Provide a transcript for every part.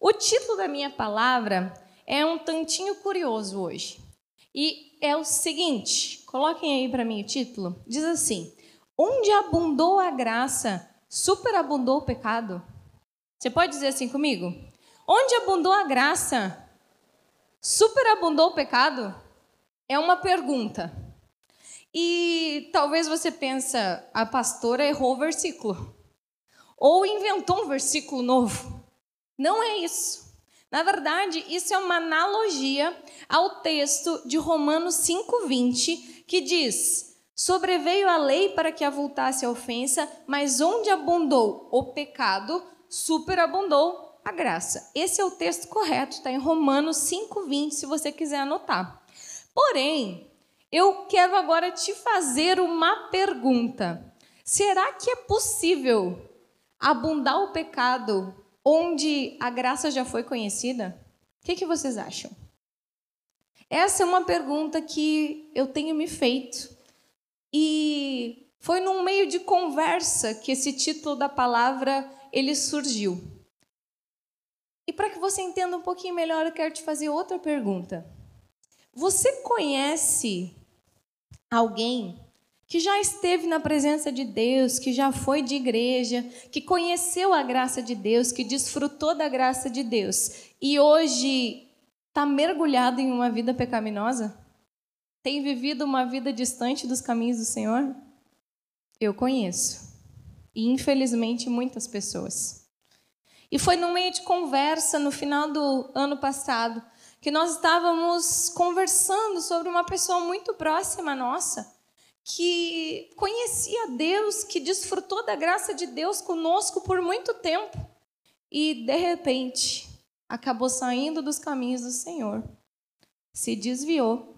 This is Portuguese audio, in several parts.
O título da minha palavra é um tantinho curioso hoje. E é o seguinte: coloquem aí para mim o título. Diz assim: Onde abundou a graça, superabundou o pecado. Você pode dizer assim comigo? Onde abundou a graça, superabundou o pecado? É uma pergunta. E talvez você pensa, a pastora errou o versículo. Ou inventou um versículo novo. Não é isso. Na verdade, isso é uma analogia ao texto de Romanos 5:20, que diz: Sobreveio a lei para que avultasse a ofensa, mas onde abundou o pecado, superabundou a graça. Esse é o texto correto, está em Romanos 5:20, se você quiser anotar. Porém, eu quero agora te fazer uma pergunta. Será que é possível abundar o pecado onde a graça já foi conhecida? O que, que vocês acham? Essa é uma pergunta que eu tenho me feito. E foi num meio de conversa que esse título da palavra ele surgiu. E para que você entenda um pouquinho melhor, eu quero te fazer outra pergunta. Você conhece alguém que já esteve na presença de Deus, que já foi de igreja, que conheceu a graça de Deus, que desfrutou da graça de Deus e hoje está mergulhado em uma vida pecaminosa? Tem vivido uma vida distante dos caminhos do Senhor? Eu conheço. E infelizmente muitas pessoas. E foi no meio de conversa no final do ano passado que nós estávamos conversando sobre uma pessoa muito próxima nossa, que conhecia Deus, que desfrutou da graça de Deus conosco por muito tempo e, de repente, acabou saindo dos caminhos do Senhor, se desviou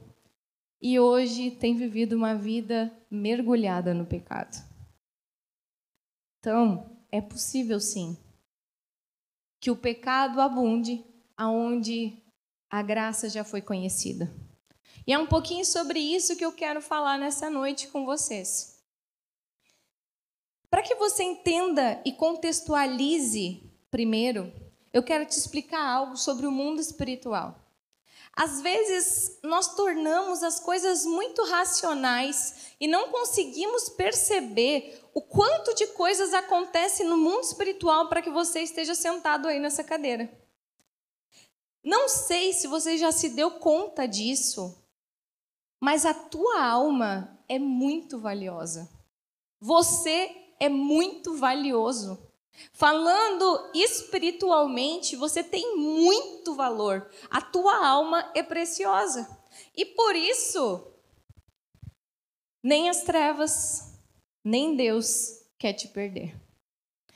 e hoje tem vivido uma vida mergulhada no pecado. Então, é possível sim que o pecado abunde aonde a graça já foi conhecida. E é um pouquinho sobre isso que eu quero falar nessa noite com vocês. Para que você entenda e contextualize primeiro, eu quero te explicar algo sobre o mundo espiritual. Às vezes, nós tornamos as coisas muito racionais e não conseguimos perceber o quanto de coisas acontece no mundo espiritual para que você esteja sentado aí nessa cadeira. Não sei se você já se deu conta disso, mas a tua alma é muito valiosa. Você é muito valioso. Falando espiritualmente, você tem muito valor. A tua alma é preciosa. E por isso, nem as trevas, nem Deus quer te perder.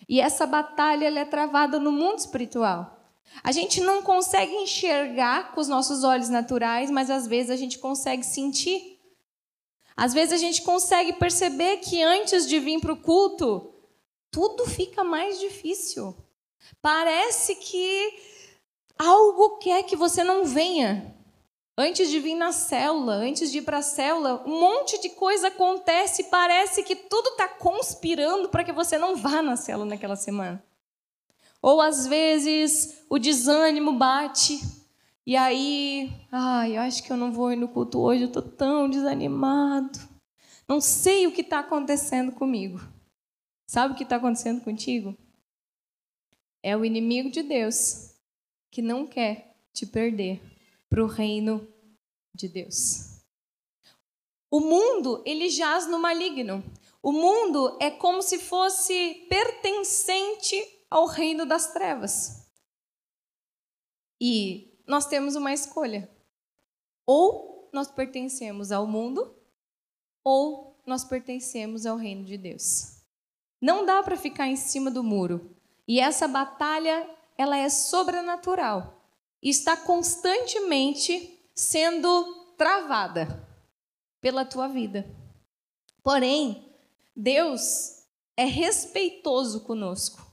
E essa batalha é travada no mundo espiritual. A gente não consegue enxergar com os nossos olhos naturais, mas às vezes a gente consegue sentir. Às vezes a gente consegue perceber que antes de vir para o culto, tudo fica mais difícil. Parece que algo quer que você não venha. Antes de vir na célula, antes de ir para a célula, um monte de coisa acontece e parece que tudo está conspirando para que você não vá na célula naquela semana. Ou às vezes o desânimo bate e aí, ai, eu acho que eu não vou ir no culto hoje, eu estou tão desanimado. Não sei o que está acontecendo comigo. Sabe o que está acontecendo contigo? É o inimigo de Deus que não quer te perder para o reino de Deus. O mundo, ele jaz no maligno. O mundo é como se fosse pertencente ao reino das trevas. E nós temos uma escolha. Ou nós pertencemos ao mundo, ou nós pertencemos ao reino de Deus. Não dá para ficar em cima do muro. E essa batalha, ela é sobrenatural. E está constantemente sendo travada pela tua vida. Porém, Deus é respeitoso conosco.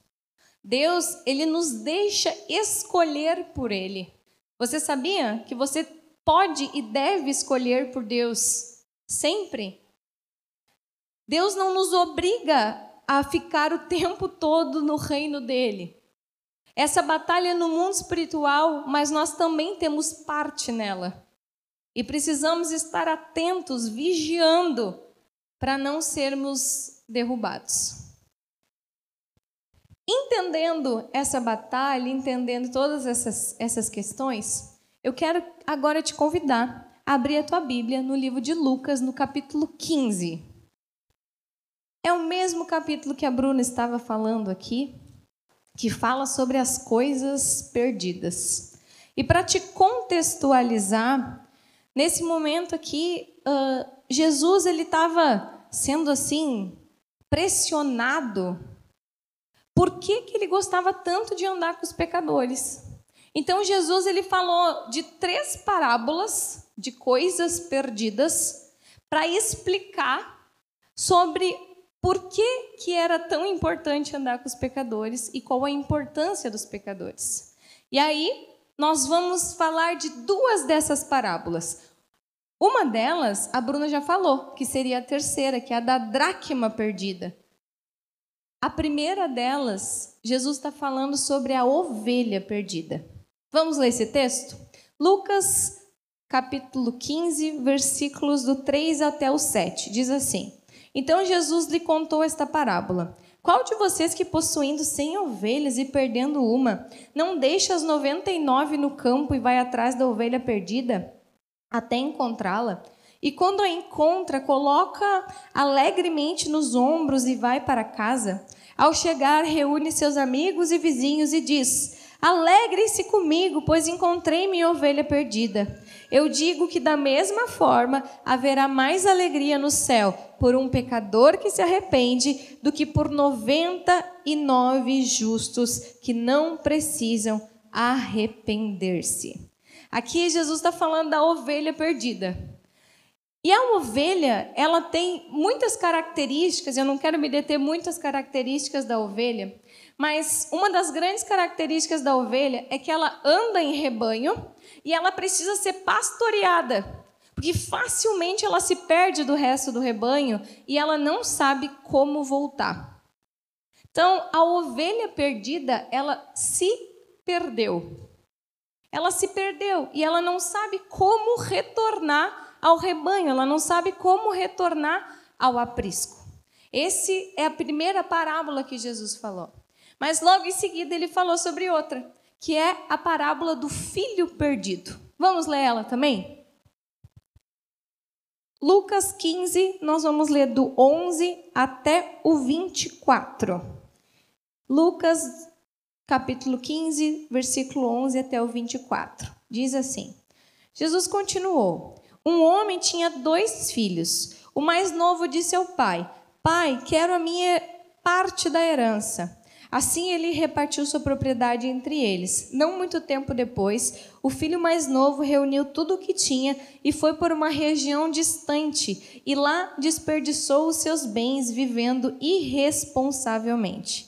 Deus, ele nos deixa escolher por ele. Você sabia que você pode e deve escolher por Deus sempre? Deus não nos obriga a ficar o tempo todo no reino dele. Essa batalha é no mundo espiritual, mas nós também temos parte nela. E precisamos estar atentos, vigiando, para não sermos derrubados. Entendendo essa batalha, entendendo todas essas, essas questões, eu quero agora te convidar a abrir a tua Bíblia no livro de Lucas, no capítulo 15. É o mesmo capítulo que a Bruna estava falando aqui, que fala sobre as coisas perdidas. E para te contextualizar, nesse momento aqui, uh, Jesus ele estava sendo assim pressionado. Por que, que ele gostava tanto de andar com os pecadores? Então Jesus ele falou de três parábolas de coisas perdidas para explicar sobre por que, que era tão importante andar com os pecadores e qual a importância dos pecadores. E aí, nós vamos falar de duas dessas parábolas. Uma delas, a Bruna já falou, que seria a terceira, que é a da dracma perdida. A primeira delas, Jesus está falando sobre a ovelha perdida. Vamos ler esse texto? Lucas, capítulo 15, versículos do 3 até o 7. Diz assim: então Jesus lhe contou esta parábola. Qual de vocês que possuindo cem ovelhas e perdendo uma, não deixa as noventa e nove no campo e vai atrás da ovelha perdida até encontrá-la? E quando a encontra, coloca alegremente nos ombros e vai para casa. Ao chegar, reúne seus amigos e vizinhos e diz: Alegrem-se comigo, pois encontrei minha ovelha perdida. Eu digo que da mesma forma haverá mais alegria no céu por um pecador que se arrepende do que por 99 justos que não precisam arrepender-se. Aqui Jesus está falando da ovelha perdida. Ovelha, ela tem muitas características, eu não quero me deter muitas características da ovelha, mas uma das grandes características da ovelha é que ela anda em rebanho e ela precisa ser pastoreada. Porque facilmente ela se perde do resto do rebanho e ela não sabe como voltar. Então, a ovelha perdida, ela se perdeu. Ela se perdeu e ela não sabe como retornar ao rebanho, ela não sabe como retornar ao aprisco. Esse é a primeira parábola que Jesus falou. Mas logo em seguida ele falou sobre outra, que é a parábola do filho perdido. Vamos ler ela também? Lucas 15, nós vamos ler do 11 até o 24. Lucas, capítulo 15, versículo 11 até o 24. Diz assim: Jesus continuou: Um homem tinha dois filhos. O mais novo disse ao pai: Pai, quero a minha parte da herança. Assim ele repartiu sua propriedade entre eles. Não muito tempo depois, o filho mais novo reuniu tudo o que tinha e foi por uma região distante, e lá desperdiçou os seus bens vivendo irresponsavelmente.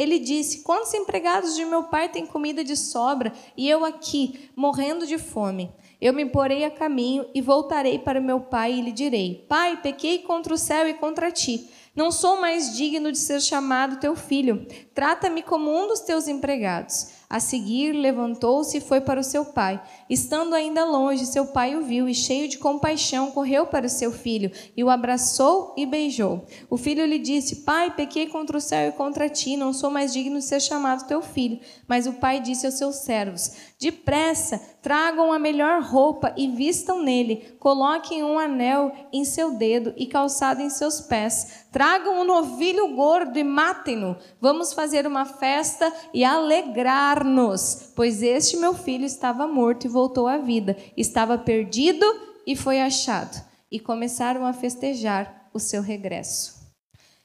ele disse: Quantos empregados de meu pai têm comida de sobra e eu aqui, morrendo de fome? Eu me porei a caminho e voltarei para meu pai e lhe direi: Pai, pequei contra o céu e contra ti. Não sou mais digno de ser chamado teu filho. Trata-me como um dos teus empregados. A seguir, levantou-se e foi para o seu pai. Estando ainda longe, seu pai o viu e, cheio de compaixão, correu para seu filho e o abraçou e beijou. O filho lhe disse: Pai, pequei contra o céu e contra ti, não sou mais digno de ser chamado teu filho. Mas o pai disse aos seus servos: Depressa, tragam a melhor roupa e vistam nele, coloquem um anel em seu dedo e calçado em seus pés. Tragam um novilho gordo e matem-no. Vamos fazer uma festa e alegrar-nos, pois este meu filho estava morto e voltou à vida, estava perdido e foi achado. E começaram a festejar o seu regresso.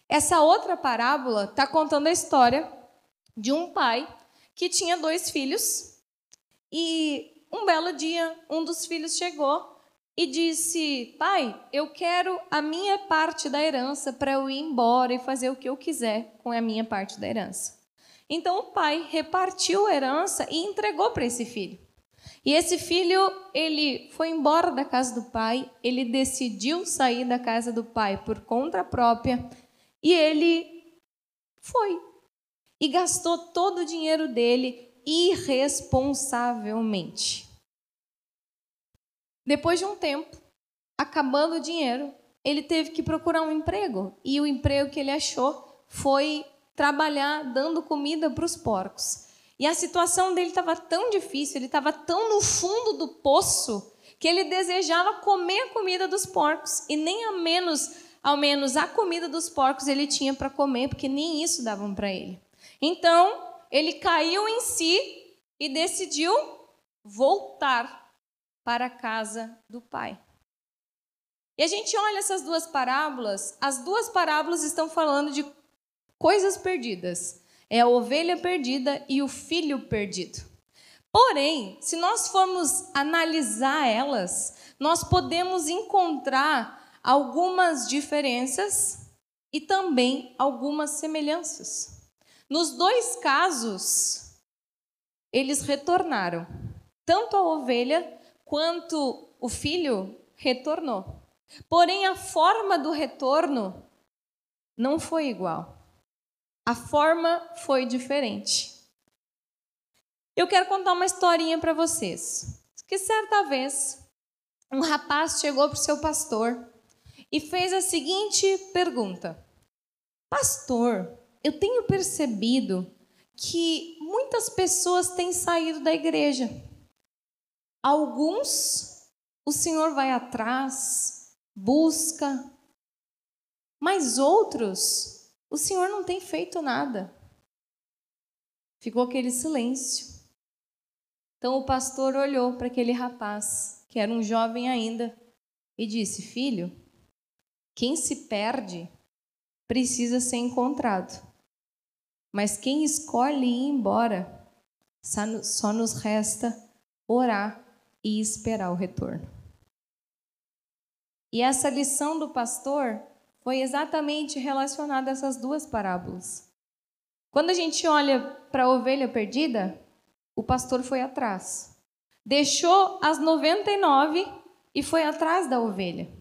Essa outra parábola está contando a história de um pai que tinha dois filhos e um belo dia, um dos filhos chegou e disse: Pai, eu quero a minha parte da herança para eu ir embora e fazer o que eu quiser com a minha parte da herança. Então o pai repartiu a herança e entregou para esse filho. E esse filho, ele foi embora da casa do pai, ele decidiu sair da casa do pai por conta própria e ele foi. E gastou todo o dinheiro dele irresponsavelmente. Depois de um tempo, acabando o dinheiro, ele teve que procurar um emprego. E o emprego que ele achou foi trabalhar dando comida para os porcos. E a situação dele estava tão difícil, ele estava tão no fundo do poço, que ele desejava comer a comida dos porcos. E nem a menos, ao menos a comida dos porcos ele tinha para comer, porque nem isso davam para ele. Então, ele caiu em si e decidiu voltar para a casa do pai. E a gente olha essas duas parábolas, as duas parábolas estão falando de coisas perdidas. É a ovelha perdida e o filho perdido. Porém, se nós formos analisar elas, nós podemos encontrar algumas diferenças e também algumas semelhanças. Nos dois casos, eles retornaram. Tanto a ovelha quanto o filho retornou. Porém, a forma do retorno não foi igual. A forma foi diferente. Eu quero contar uma historinha para vocês. Que certa vez, um rapaz chegou para o seu pastor e fez a seguinte pergunta: Pastor, eu tenho percebido que muitas pessoas têm saído da igreja. Alguns o Senhor vai atrás, busca, mas outros o Senhor não tem feito nada. Ficou aquele silêncio. Então o pastor olhou para aquele rapaz, que era um jovem ainda, e disse: Filho, quem se perde precisa ser encontrado. Mas quem escolhe ir embora, só nos resta orar e esperar o retorno. E essa lição do pastor foi exatamente relacionada a essas duas parábolas. Quando a gente olha para a ovelha perdida, o pastor foi atrás. Deixou as 99 e foi atrás da ovelha.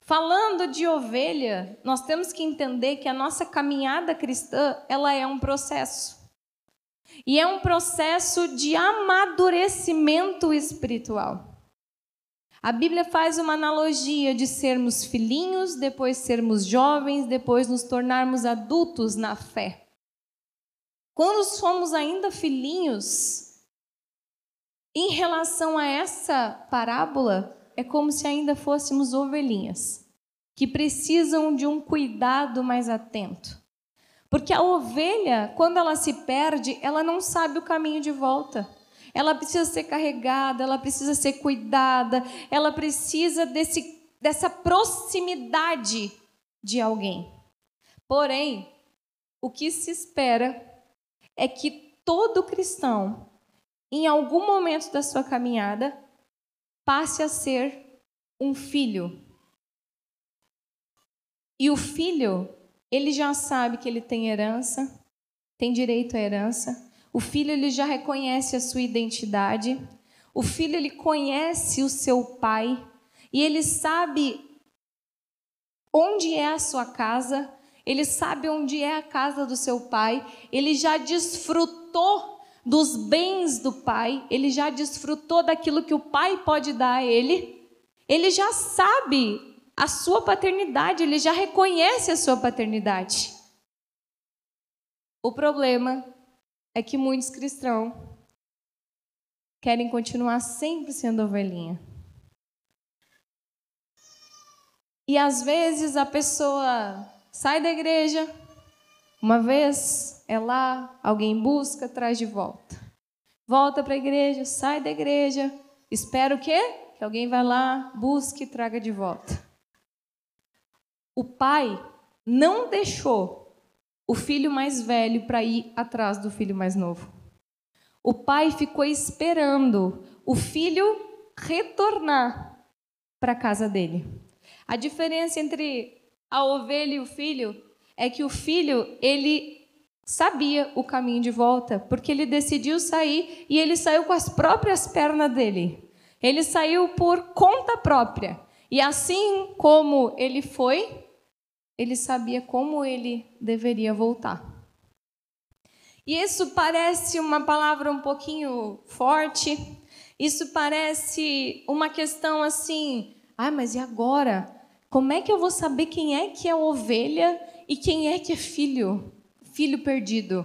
Falando de ovelha, nós temos que entender que a nossa caminhada cristã, ela é um processo. E é um processo de amadurecimento espiritual. A Bíblia faz uma analogia de sermos filhinhos, depois sermos jovens, depois nos tornarmos adultos na fé. Quando somos ainda filhinhos, em relação a essa parábola, é como se ainda fôssemos ovelhinhas, que precisam de um cuidado mais atento. Porque a ovelha, quando ela se perde, ela não sabe o caminho de volta. Ela precisa ser carregada, ela precisa ser cuidada, ela precisa desse, dessa proximidade de alguém. Porém, o que se espera é que todo cristão, em algum momento da sua caminhada, passe a ser um filho. E o filho ele já sabe que ele tem herança, tem direito à herança. O filho ele já reconhece a sua identidade. O filho ele conhece o seu pai e ele sabe onde é a sua casa, ele sabe onde é a casa do seu pai, ele já desfrutou dos bens do pai, ele já desfrutou daquilo que o pai pode dar a ele. Ele já sabe a sua paternidade, ele já reconhece a sua paternidade. O problema é que muitos cristãos querem continuar sempre sendo ovelhinha. E às vezes a pessoa sai da igreja, uma vez é lá, alguém busca, traz de volta. Volta para a igreja, sai da igreja, espera o quê? Que alguém vai lá, busque e traga de volta. O pai não deixou o filho mais velho para ir atrás do filho mais novo. O pai ficou esperando o filho retornar para a casa dele. A diferença entre a ovelha e o filho é que o filho, ele sabia o caminho de volta, porque ele decidiu sair e ele saiu com as próprias pernas dele. Ele saiu por conta própria. E assim como ele foi, ele sabia como ele deveria voltar. E isso parece uma palavra um pouquinho forte, isso parece uma questão assim, ah, mas e agora? Como é que eu vou saber quem é que é ovelha e quem é que é filho? Filho perdido.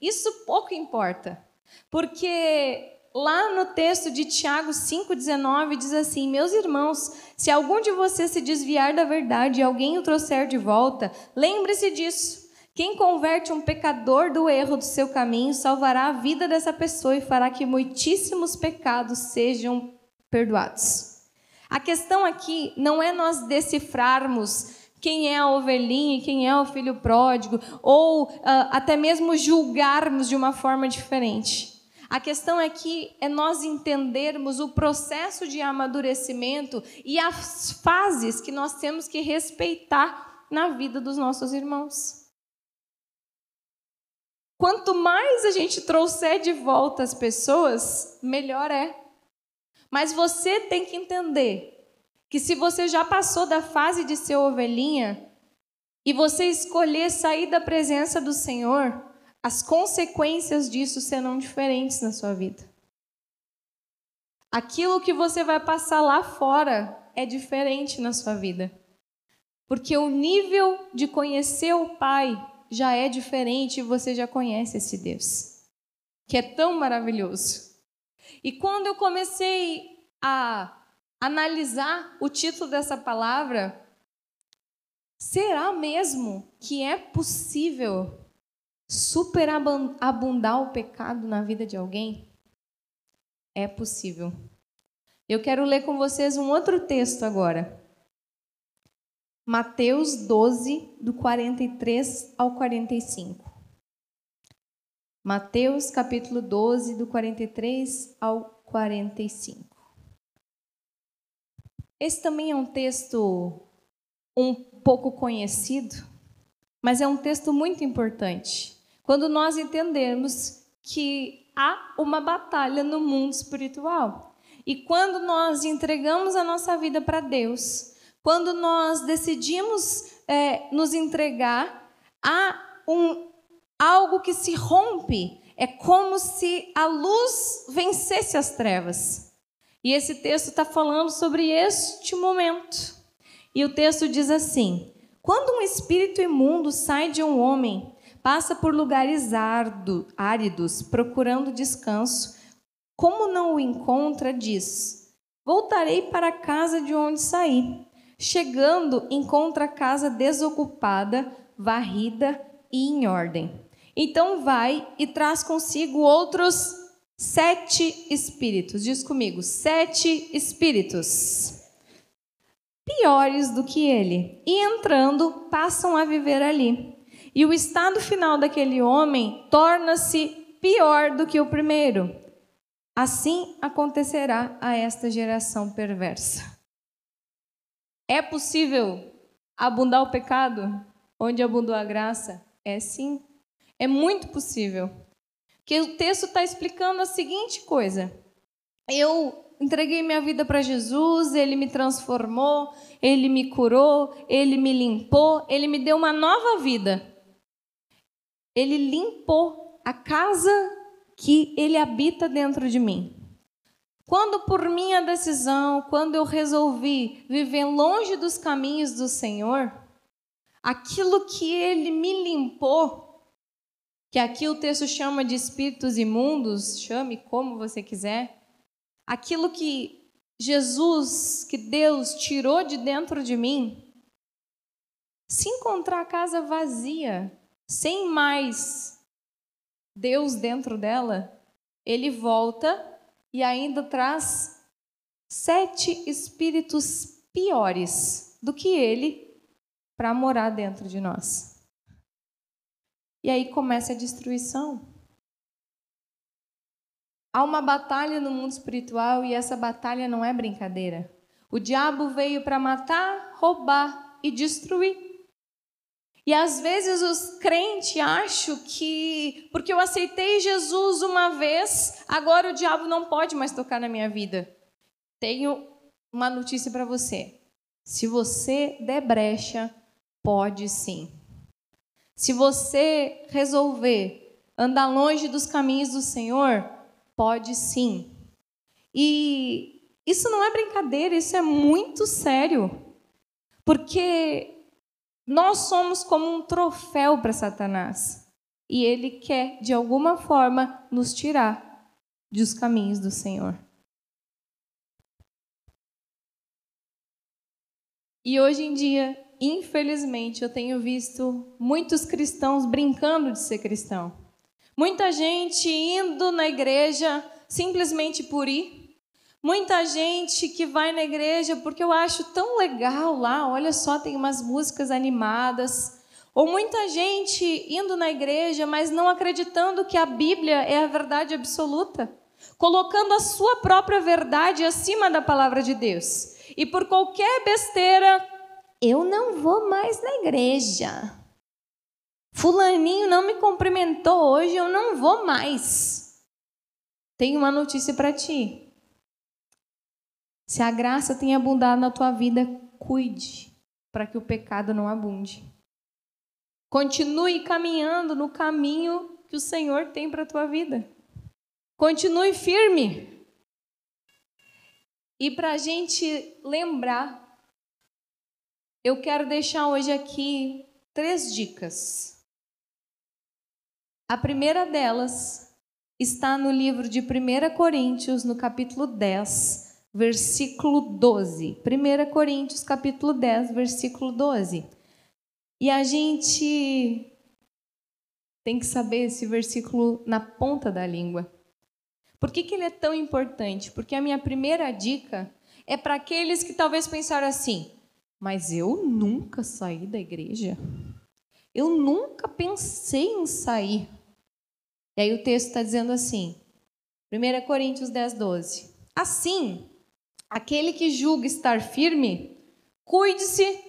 Isso pouco importa. Porque lá no texto de Tiago 5,19 diz assim: Meus irmãos, se algum de vocês se desviar da verdade e alguém o trouxer de volta, lembre-se disso. Quem converte um pecador do erro do seu caminho salvará a vida dessa pessoa e fará que muitíssimos pecados sejam perdoados. A questão aqui não é nós decifrarmos quem é a ovelhinha e quem é o filho pródigo, ou uh, até mesmo julgarmos de uma forma diferente. A questão é que é nós entendermos o processo de amadurecimento e as fases que nós temos que respeitar na vida dos nossos irmãos. Quanto mais a gente trouxer de volta as pessoas, melhor é. Mas você tem que entender que se você já passou da fase de ser ovelhinha e você escolher sair da presença do Senhor, as consequências disso serão diferentes na sua vida. Aquilo que você vai passar lá fora é diferente na sua vida. Porque o nível de conhecer o Pai já é diferente e você já conhece esse Deus, que é tão maravilhoso. E quando eu comecei a analisar o título dessa palavra, será mesmo que é possível superabundar o pecado na vida de alguém? É possível. Eu quero ler com vocês um outro texto agora. Mateus 12, do 43 ao 45. Mateus capítulo 12, do 43 ao 45. Esse também é um texto um pouco conhecido, mas é um texto muito importante. Quando nós entendermos que há uma batalha no mundo espiritual. E quando nós entregamos a nossa vida para Deus, quando nós decidimos é, nos entregar a um, algo que se rompe, é como se a luz vencesse as trevas. E esse texto está falando sobre este momento. E o texto diz assim: Quando um espírito imundo sai de um homem, passa por lugares ardo, áridos, procurando descanso, como não o encontra, diz: Voltarei para a casa de onde saí. Chegando, encontra a casa desocupada, varrida e em ordem. Então vai e traz consigo outros sete espíritos. Diz comigo, sete espíritos. Piores do que ele. E entrando, passam a viver ali. E o estado final daquele homem torna-se pior do que o primeiro. Assim acontecerá a esta geração perversa. É possível abundar o pecado onde abundou a graça? É sim. É muito possível. Porque o texto está explicando a seguinte coisa: eu entreguei minha vida para Jesus, ele me transformou, ele me curou, ele me limpou, ele me deu uma nova vida. Ele limpou a casa que ele habita dentro de mim. Quando por minha decisão, quando eu resolvi viver longe dos caminhos do Senhor, aquilo que ele me limpou, que aqui o texto chama de espíritos imundos, chame como você quiser, aquilo que Jesus, que Deus tirou de dentro de mim, se encontrar a casa vazia, sem mais Deus dentro dela, ele volta e ainda traz sete espíritos piores do que ele para morar dentro de nós. E aí começa a destruição. Há uma batalha no mundo espiritual e essa batalha não é brincadeira. O diabo veio para matar, roubar e destruir. E às vezes os crentes acham que porque eu aceitei Jesus uma vez, agora o diabo não pode mais tocar na minha vida. Tenho uma notícia para você. Se você der brecha, pode sim. Se você resolver andar longe dos caminhos do Senhor, pode sim. E isso não é brincadeira, isso é muito sério. Porque nós somos como um troféu para Satanás. E ele quer, de alguma forma, nos tirar dos caminhos do Senhor. E hoje em dia, infelizmente, eu tenho visto muitos cristãos brincando de ser cristão. Muita gente indo na igreja simplesmente por ir, Muita gente que vai na igreja porque eu acho tão legal lá, olha só, tem umas músicas animadas. Ou muita gente indo na igreja, mas não acreditando que a Bíblia é a verdade absoluta, colocando a sua própria verdade acima da palavra de Deus. E por qualquer besteira, eu não vou mais na igreja. Fulaninho não me cumprimentou hoje, eu não vou mais. Tenho uma notícia para ti. Se a graça tem abundado na tua vida, cuide para que o pecado não abunde. Continue caminhando no caminho que o Senhor tem para a tua vida. Continue firme. E para a gente lembrar, eu quero deixar hoje aqui três dicas. A primeira delas está no livro de 1 Coríntios, no capítulo 10, versículo 12. 1 Coríntios, capítulo 10, versículo 12. E a gente tem que saber esse versículo na ponta da língua. Por que, que ele é tão importante? Porque a minha primeira dica é para aqueles que talvez pensaram assim: mas eu nunca saí da igreja. Eu nunca pensei em sair. E aí o texto está dizendo assim, 1 Coríntios 10, 12. Assim, Aquele que julga estar firme, cuide-se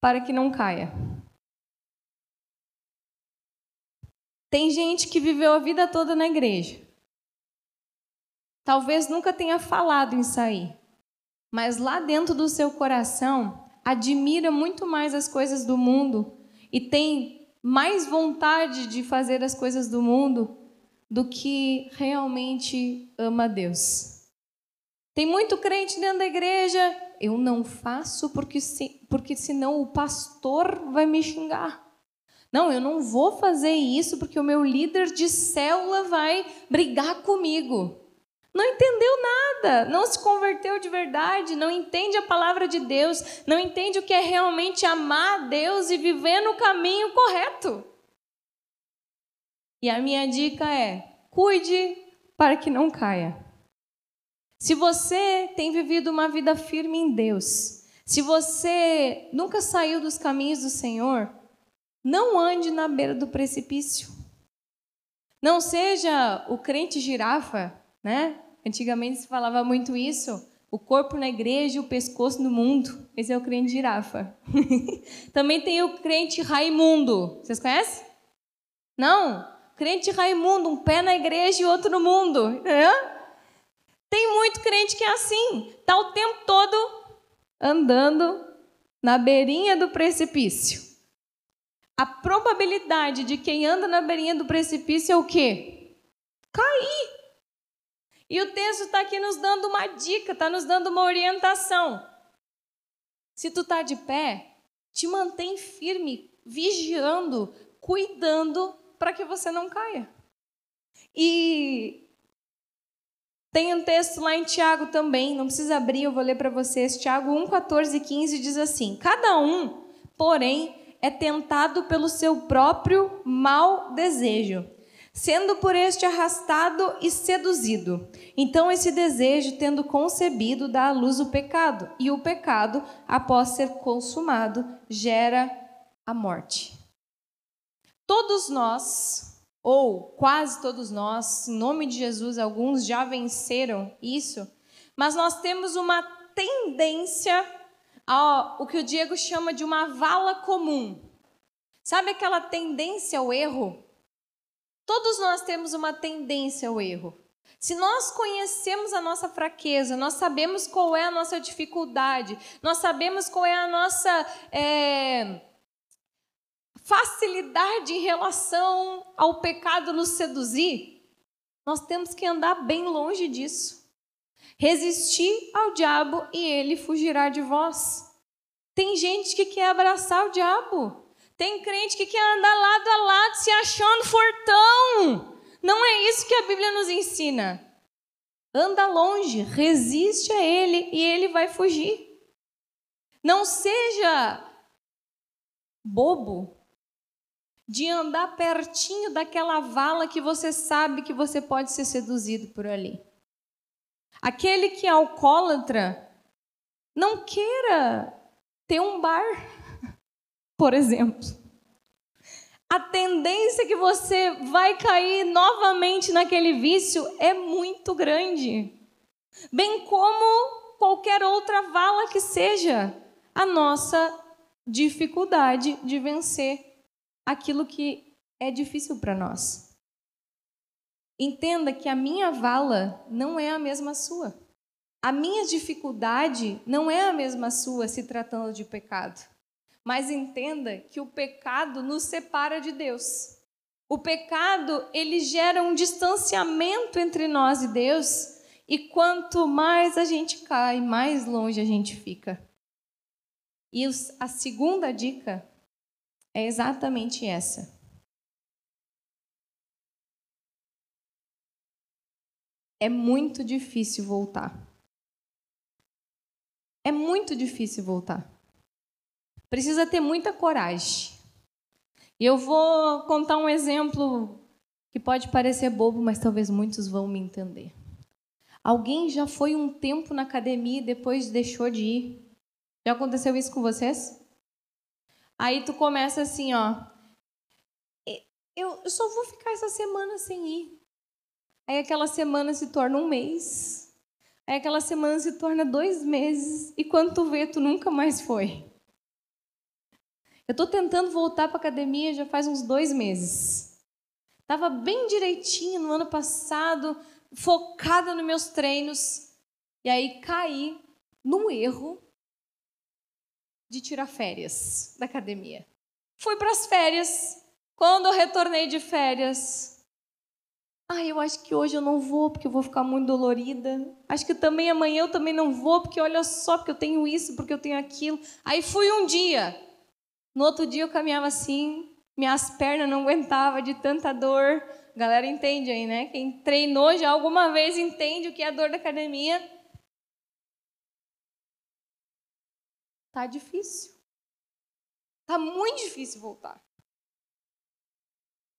para que não caia. Tem gente que viveu a vida toda na igreja. Talvez nunca tenha falado em sair, mas lá dentro do seu coração admira muito mais as coisas do mundo e tem mais vontade de fazer as coisas do mundo do que realmente ama Deus. Tem muito crente dentro da igreja. Eu não faço porque, se, porque senão o pastor vai me xingar. Não, eu não vou fazer isso porque o meu líder de célula vai brigar comigo. Não entendeu nada, não se converteu de verdade, não entende a palavra de Deus, não entende o que é realmente amar a Deus e viver no caminho correto. E a minha dica é: cuide para que não caia. Se você tem vivido uma vida firme em Deus, se você nunca saiu dos caminhos do Senhor, não ande na beira do precipício. Não seja o crente girafa, né? Antigamente se falava muito isso. O corpo na igreja o pescoço no mundo. Esse é o crente girafa. Também tem o crente Raimundo. Vocês conhecem? Não? Crente Raimundo, um pé na igreja e outro no mundo. Entendeu? Tem muito crente que é assim, está o tempo todo andando na beirinha do precipício. A probabilidade de quem anda na beirinha do precipício é o quê? Cair. E o texto está aqui nos dando uma dica, está nos dando uma orientação. Se tu está de pé, te mantém firme, vigiando, cuidando para que você não caia. E tem um texto lá em Tiago também, não precisa abrir, eu vou ler para vocês. Tiago 1, 14 e 15 diz assim: Cada um, porém, é tentado pelo seu próprio mau desejo, sendo por este arrastado e seduzido. Então, esse desejo, tendo concebido, dá à luz o pecado, e o pecado, após ser consumado, gera a morte. Todos nós, ou quase todos nós, em nome de Jesus, alguns já venceram isso, mas nós temos uma tendência ao o que o Diego chama de uma vala comum. Sabe aquela tendência ao erro? Todos nós temos uma tendência ao erro. Se nós conhecemos a nossa fraqueza, nós sabemos qual é a nossa dificuldade, nós sabemos qual é a nossa é, facilidade em relação ao pecado nos seduzir, nós temos que andar bem longe disso. Resistir ao diabo e ele fugirá de vós. Tem gente que quer abraçar o diabo. Tem crente que quer andar lado a lado se achando fortão. Não é isso que a Bíblia nos ensina. Anda longe, resiste a ele e ele vai fugir. Não seja bobo de andar pertinho daquela vala que você sabe que você pode ser seduzido por ali. Aquele que é alcoólatra, não queira ter um bar, por exemplo. A tendência que você vai cair novamente naquele vício é muito grande. Bem como qualquer outra vala que seja a nossa dificuldade de vencer aquilo que é difícil para nós. Entenda que a minha vala não é a mesma sua. A minha dificuldade não é a mesma sua se tratando de pecado. Mas entenda que o pecado nos separa de Deus. O pecado, ele gera um distanciamento entre nós e Deus, e quanto mais a gente cai, mais longe a gente fica. E a segunda dica é exatamente essa. É muito difícil voltar. É muito difícil voltar. Precisa ter muita coragem. E eu vou contar um exemplo que pode parecer bobo, mas talvez muitos vão me entender. Alguém já foi um tempo na academia e depois deixou de ir? Já aconteceu isso com vocês? Aí tu começa assim, ó. Eu só vou ficar essa semana sem ir. Aí aquela semana se torna um mês. Aí aquela semana se torna dois meses. E quando tu vê, tu nunca mais foi. Eu estou tentando voltar para academia já faz uns dois meses. Estava bem direitinho no ano passado, focada nos meus treinos. E aí caí num erro de tirar férias da academia. Fui para as férias. Quando eu retornei de férias, ah, eu acho que hoje eu não vou porque eu vou ficar muito dolorida. Acho que também amanhã eu também não vou porque olha só porque eu tenho isso, porque eu tenho aquilo. Aí fui um dia. No outro dia eu caminhava assim, minhas pernas não aguentavam de tanta dor. Galera entende aí, né? Quem treinou já alguma vez entende o que é a dor da academia. Tá difícil. Tá muito difícil voltar.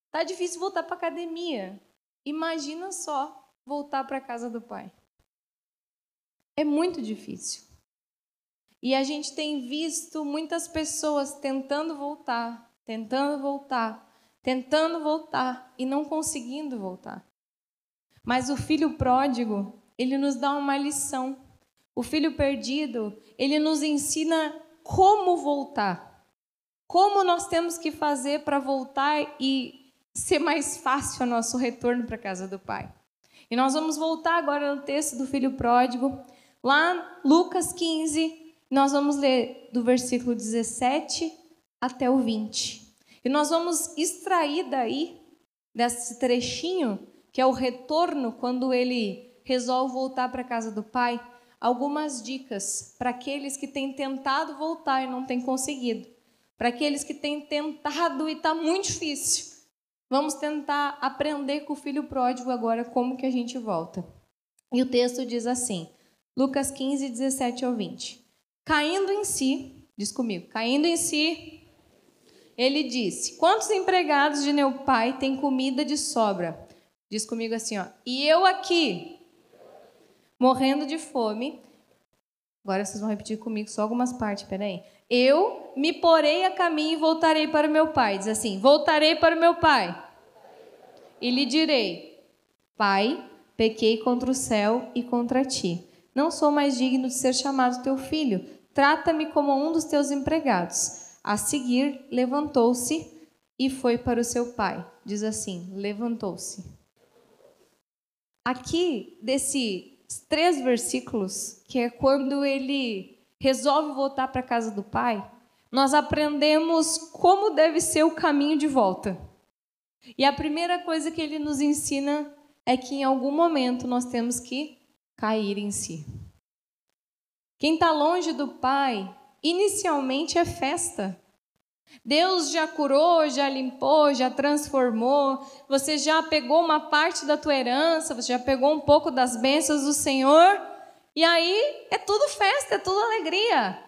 Tá difícil voltar para academia. Imagina só voltar para casa do pai. É muito difícil. E a gente tem visto muitas pessoas tentando voltar, tentando voltar, tentando voltar e não conseguindo voltar. Mas o filho pródigo, ele nos dá uma lição. O filho perdido, ele nos ensina como voltar. Como nós temos que fazer para voltar e ser mais fácil o nosso retorno para a casa do Pai. E nós vamos voltar agora no texto do filho pródigo, lá Lucas 15, nós vamos ler do versículo 17 até o 20. E nós vamos extrair daí, desse trechinho, que é o retorno, quando ele resolve voltar para a casa do Pai, algumas dicas para aqueles que têm tentado voltar e não têm conseguido. Para aqueles que têm tentado e está muito difícil. Vamos tentar aprender com o filho pródigo agora como que a gente volta. E o texto diz assim, Lucas 15, 17 ao 20. Caindo em si, diz comigo, caindo em si, ele disse: Quantos empregados de meu pai têm comida de sobra? Diz comigo assim, ó. E eu aqui, morrendo de fome. Agora vocês vão repetir comigo só algumas partes, peraí. Eu me porei a caminho e voltarei para o meu pai. Diz assim: Voltarei para o meu pai. E lhe direi: Pai, pequei contra o céu e contra ti. Não sou mais digno de ser chamado teu filho. Trata-me como um dos teus empregados. A seguir, levantou-se e foi para o seu pai. Diz assim: levantou-se. Aqui, desses três versículos, que é quando ele resolve voltar para a casa do pai, nós aprendemos como deve ser o caminho de volta. E a primeira coisa que ele nos ensina é que em algum momento nós temos que cair em si. Quem está longe do Pai, inicialmente é festa. Deus já curou, já limpou, já transformou. Você já pegou uma parte da tua herança, você já pegou um pouco das bênçãos do Senhor. E aí é tudo festa, é tudo alegria.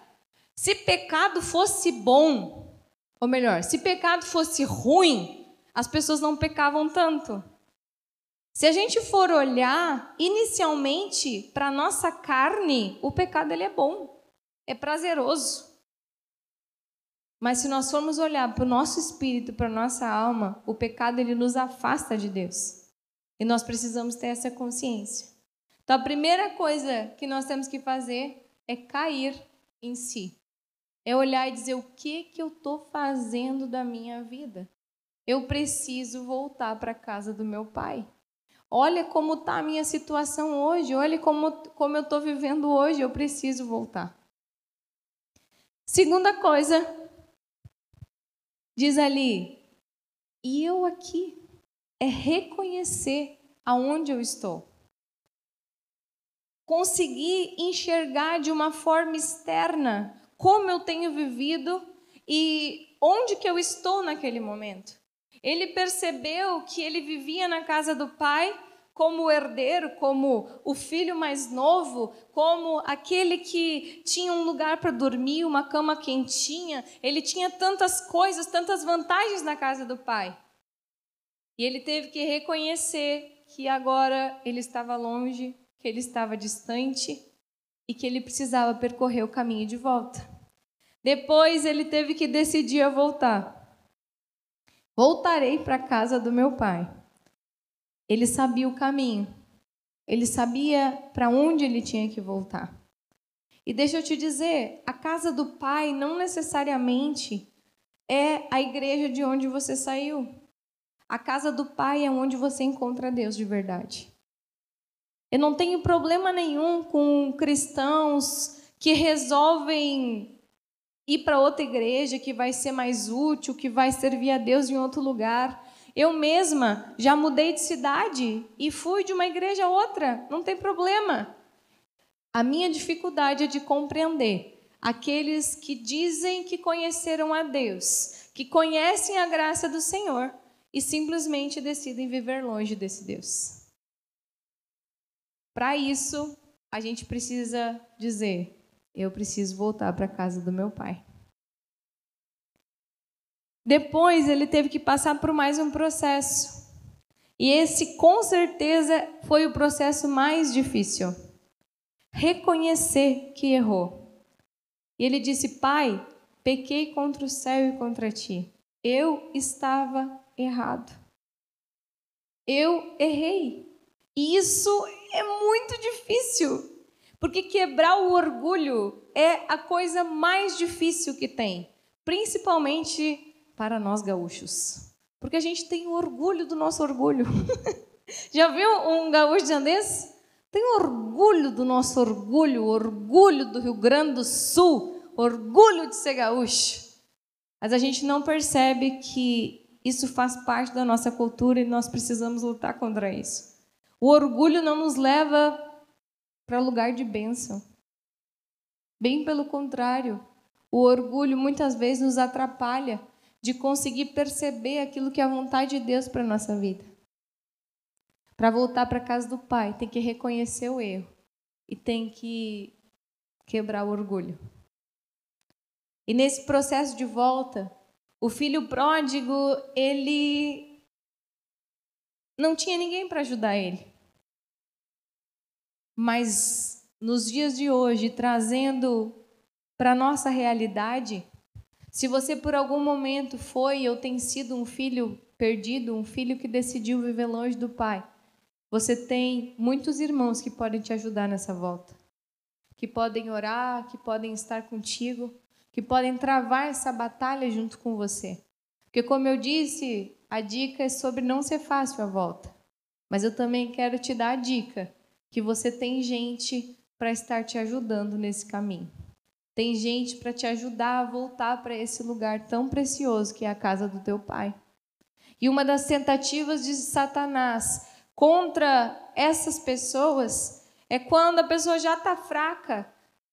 Se pecado fosse bom, ou melhor, se pecado fosse ruim, as pessoas não pecavam tanto. Se a gente for olhar inicialmente para nossa carne, o pecado ele é bom, é prazeroso. Mas se nós formos olhar para o nosso espírito, para a nossa alma, o pecado ele nos afasta de Deus. E nós precisamos ter essa consciência. Então a primeira coisa que nós temos que fazer é cair em si. É olhar e dizer o que que eu estou fazendo da minha vida. Eu preciso voltar para a casa do meu pai. Olha como está a minha situação hoje, olha como, como eu estou vivendo hoje, eu preciso voltar. Segunda coisa, diz ali, e eu aqui, é reconhecer aonde eu estou. Conseguir enxergar de uma forma externa como eu tenho vivido e onde que eu estou naquele momento. Ele percebeu que ele vivia na casa do pai como herdeiro, como o filho mais novo, como aquele que tinha um lugar para dormir, uma cama quentinha. Ele tinha tantas coisas, tantas vantagens na casa do pai. E ele teve que reconhecer que agora ele estava longe, que ele estava distante e que ele precisava percorrer o caminho de volta. Depois ele teve que decidir a voltar. Voltarei para a casa do meu pai. Ele sabia o caminho. Ele sabia para onde ele tinha que voltar. E deixa eu te dizer, a casa do pai não necessariamente é a igreja de onde você saiu. A casa do pai é onde você encontra Deus de verdade. Eu não tenho problema nenhum com cristãos que resolvem ir para outra igreja que vai ser mais útil, que vai servir a Deus em outro lugar. Eu mesma já mudei de cidade e fui de uma igreja a outra, não tem problema. A minha dificuldade é de compreender aqueles que dizem que conheceram a Deus, que conhecem a graça do Senhor e simplesmente decidem viver longe desse Deus. Para isso, a gente precisa dizer: eu preciso voltar para a casa do meu pai. Depois ele teve que passar por mais um processo. E esse, com certeza, foi o processo mais difícil. Reconhecer que errou. E ele disse: Pai, pequei contra o céu e contra ti. Eu estava errado. Eu errei. E isso é muito difícil. Porque quebrar o orgulho é a coisa mais difícil que tem, principalmente para nós gaúchos. Porque a gente tem orgulho do nosso orgulho. Já viu um gaúcho dizendo Tem orgulho do nosso orgulho, orgulho do Rio Grande do Sul, orgulho de ser gaúcho. Mas a gente não percebe que isso faz parte da nossa cultura e nós precisamos lutar contra isso. O orgulho não nos leva para lugar de bênção. Bem pelo contrário, o orgulho muitas vezes nos atrapalha de conseguir perceber aquilo que é a vontade de Deus para a nossa vida. Para voltar para a casa do Pai, tem que reconhecer o erro e tem que quebrar o orgulho. E nesse processo de volta, o filho pródigo, ele não tinha ninguém para ajudar ele. Mas nos dias de hoje, trazendo para nossa realidade, se você por algum momento foi ou tem sido um filho perdido, um filho que decidiu viver longe do pai, você tem muitos irmãos que podem te ajudar nessa volta. que podem orar, que podem estar contigo, que podem travar essa batalha junto com você. Porque, como eu disse, a dica é sobre não ser fácil a volta. Mas eu também quero te dar a dica que você tem gente para estar te ajudando nesse caminho. Tem gente para te ajudar a voltar para esse lugar tão precioso que é a casa do teu pai. E uma das tentativas de Satanás contra essas pessoas é quando a pessoa já está fraca,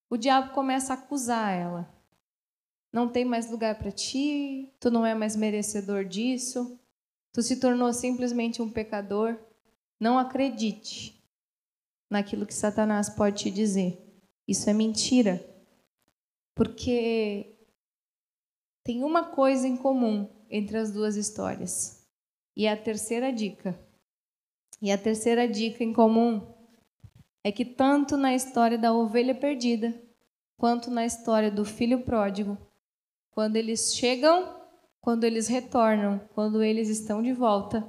o diabo começa a acusar ela. Não tem mais lugar para ti, tu não é mais merecedor disso, tu se tornou simplesmente um pecador. Não acredite naquilo que Satanás pode te dizer. Isso é mentira. Porque tem uma coisa em comum entre as duas histórias. E a terceira dica. E a terceira dica em comum é que tanto na história da ovelha perdida, quanto na história do filho pródigo, quando eles chegam, quando eles retornam, quando eles estão de volta,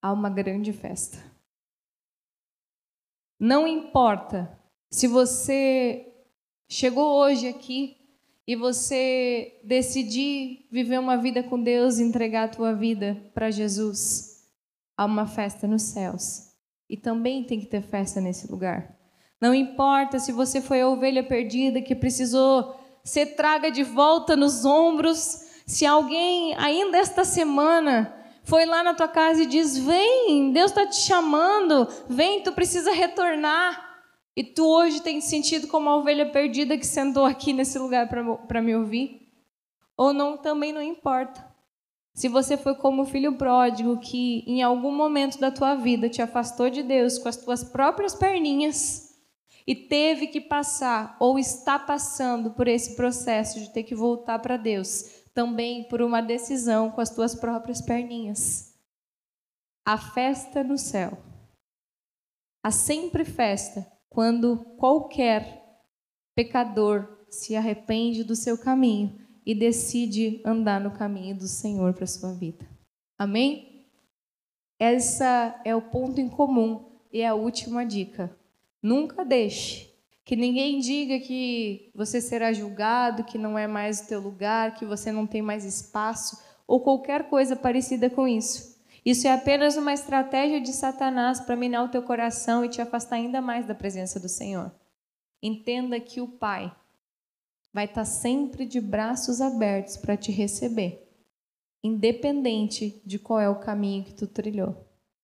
há uma grande festa. Não importa se você chegou hoje aqui e você decidir viver uma vida com Deus, entregar a tua vida para Jesus, há uma festa nos céus. E também tem que ter festa nesse lugar. Não importa se você foi a ovelha perdida que precisou ser traga de volta nos ombros, se alguém ainda esta semana foi lá na tua casa e diz: Vem, Deus está te chamando, vem, tu precisa retornar. E tu hoje tem sentido como a ovelha perdida que sentou aqui nesse lugar para me ouvir? Ou não, também não importa. Se você foi como o filho pródigo que em algum momento da tua vida te afastou de Deus com as tuas próprias perninhas e teve que passar ou está passando por esse processo de ter que voltar para Deus, também por uma decisão com as tuas próprias perninhas. A festa no céu. Há sempre festa quando qualquer pecador se arrepende do seu caminho e decide andar no caminho do Senhor para a sua vida. Amém? Essa é o ponto em comum e é a última dica. Nunca deixe que ninguém diga que você será julgado, que não é mais o teu lugar, que você não tem mais espaço ou qualquer coisa parecida com isso. Isso é apenas uma estratégia de Satanás para minar o teu coração e te afastar ainda mais da presença do Senhor. Entenda que o Pai vai estar sempre de braços abertos para te receber, independente de qual é o caminho que tu trilhou.